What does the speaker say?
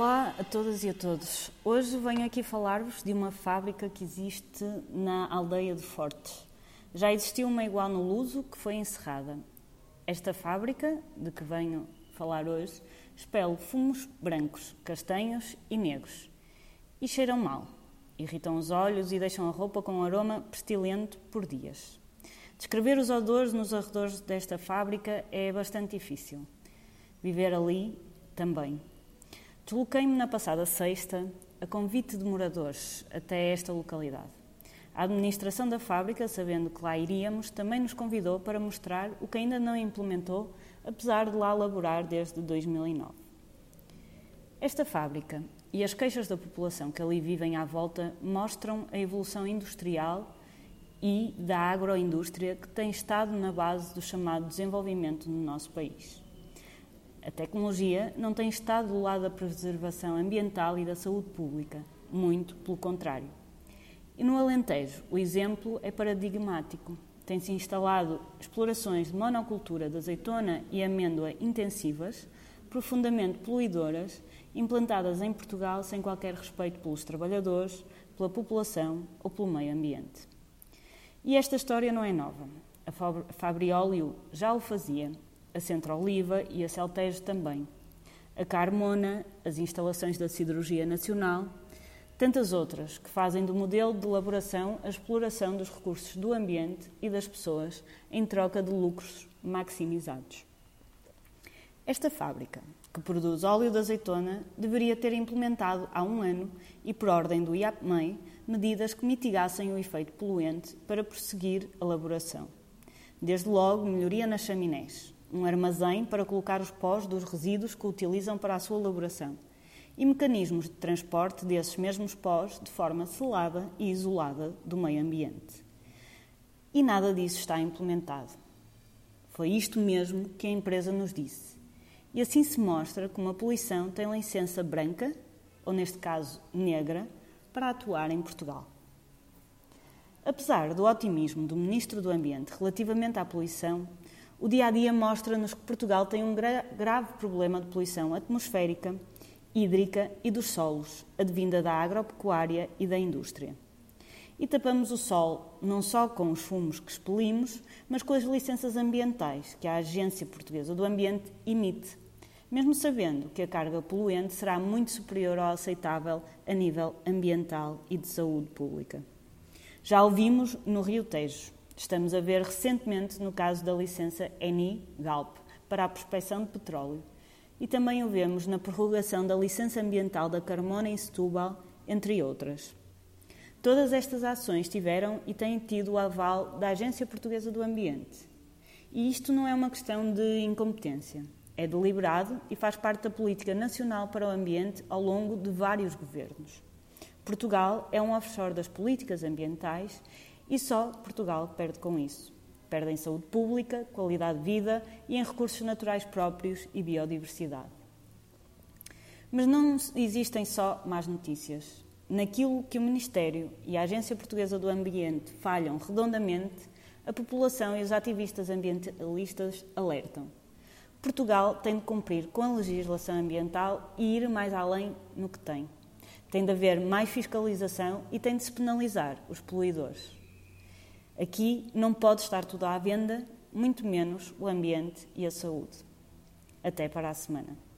Olá a todas e a todos. Hoje venho aqui falar-vos de uma fábrica que existe na aldeia de Fortes. Já existiu uma igual no Luso que foi encerrada. Esta fábrica, de que venho falar hoje, expele fumos brancos, castanhos e negros. E cheiram mal. Irritam os olhos e deixam a roupa com um aroma pestilento por dias. Descrever os odores nos arredores desta fábrica é bastante difícil. Viver ali também. Desloquei-me na passada sexta, a convite de moradores, até esta localidade. A administração da fábrica, sabendo que lá iríamos, também nos convidou para mostrar o que ainda não implementou, apesar de lá laborar desde 2009. Esta fábrica e as queixas da população que ali vivem à volta mostram a evolução industrial e da agroindústria que tem estado na base do chamado desenvolvimento no nosso país. A tecnologia não tem estado do lado da preservação ambiental e da saúde pública, muito pelo contrário. E no Alentejo, o exemplo é paradigmático. Tem-se instalado explorações de monocultura de azeitona e amêndoa intensivas, profundamente poluidoras, implantadas em Portugal sem qualquer respeito pelos trabalhadores, pela população ou pelo meio ambiente. E esta história não é nova. A Fabrióleo já o fazia a Centro Oliva e a Celtejo também, a Carmona, as instalações da Siderurgia Nacional, tantas outras que fazem do modelo de elaboração a exploração dos recursos do ambiente e das pessoas em troca de lucros maximizados. Esta fábrica, que produz óleo de azeitona, deveria ter implementado há um ano e por ordem do IAPMEI medidas que mitigassem o efeito poluente para prosseguir a elaboração. Desde logo, melhoria nas chaminés, um armazém para colocar os pós dos resíduos que utilizam para a sua elaboração e mecanismos de transporte desses mesmos pós de forma selada e isolada do meio ambiente. E nada disso está implementado. Foi isto mesmo que a empresa nos disse. E assim se mostra como a poluição tem licença branca, ou neste caso negra, para atuar em Portugal. Apesar do otimismo do Ministro do Ambiente relativamente à poluição, o dia a dia mostra-nos que Portugal tem um gra grave problema de poluição atmosférica, hídrica e dos solos, advinda da agropecuária e da indústria. E tapamos o sol não só com os fumos que expelimos, mas com as licenças ambientais que a Agência Portuguesa do Ambiente emite, mesmo sabendo que a carga poluente será muito superior ao aceitável a nível ambiental e de saúde pública. Já o vimos no Rio Tejo. Estamos a ver recentemente no caso da licença ENI Galp para a prospecção de petróleo e também o vemos na prorrogação da licença ambiental da Carmona em Setúbal, entre outras. Todas estas ações tiveram e têm tido o aval da Agência Portuguesa do Ambiente. E isto não é uma questão de incompetência. É deliberado e faz parte da política nacional para o ambiente ao longo de vários governos. Portugal é um offshore das políticas ambientais e só Portugal perde com isso. Perde em saúde pública, qualidade de vida e em recursos naturais próprios e biodiversidade. Mas não existem só más notícias. Naquilo que o Ministério e a Agência Portuguesa do Ambiente falham redondamente, a população e os ativistas ambientalistas alertam. Portugal tem de cumprir com a legislação ambiental e ir mais além no que tem. Tem de haver mais fiscalização e tem de se penalizar os poluidores. Aqui não pode estar tudo à venda, muito menos o ambiente e a saúde. Até para a semana.